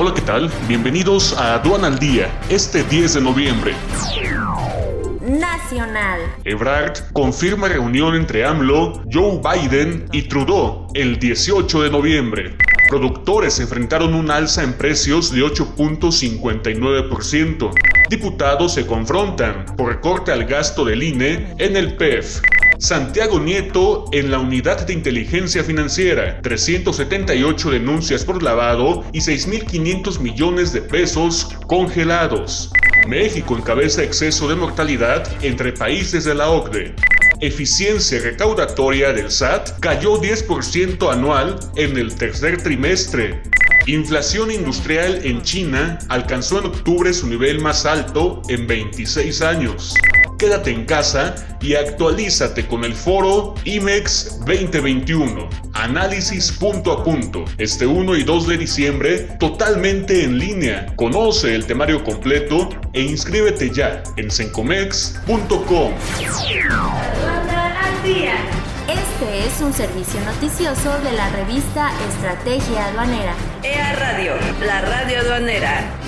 Hola, ¿qué tal? Bienvenidos a Aduana al Día, este 10 de noviembre. Nacional. Ebrard confirma reunión entre AMLO, Joe Biden y Trudeau el 18 de noviembre. Productores enfrentaron un alza en precios de 8.59%. Diputados se confrontan por recorte al gasto del INE en el PEF. Santiago Nieto en la Unidad de Inteligencia Financiera, 378 denuncias por lavado y 6.500 millones de pesos congelados. México encabeza exceso de mortalidad entre países de la OCDE. Eficiencia recaudatoria del SAT cayó 10% anual en el tercer trimestre. Inflación industrial en China alcanzó en octubre su nivel más alto en 26 años. Quédate en casa y actualízate con el foro IMEX 2021. Análisis punto a punto. Este 1 y 2 de diciembre totalmente en línea. Conoce el temario completo e inscríbete ya en sencomex.com. Este es un servicio noticioso de la revista Estrategia Aduanera. EA Radio, la radio aduanera.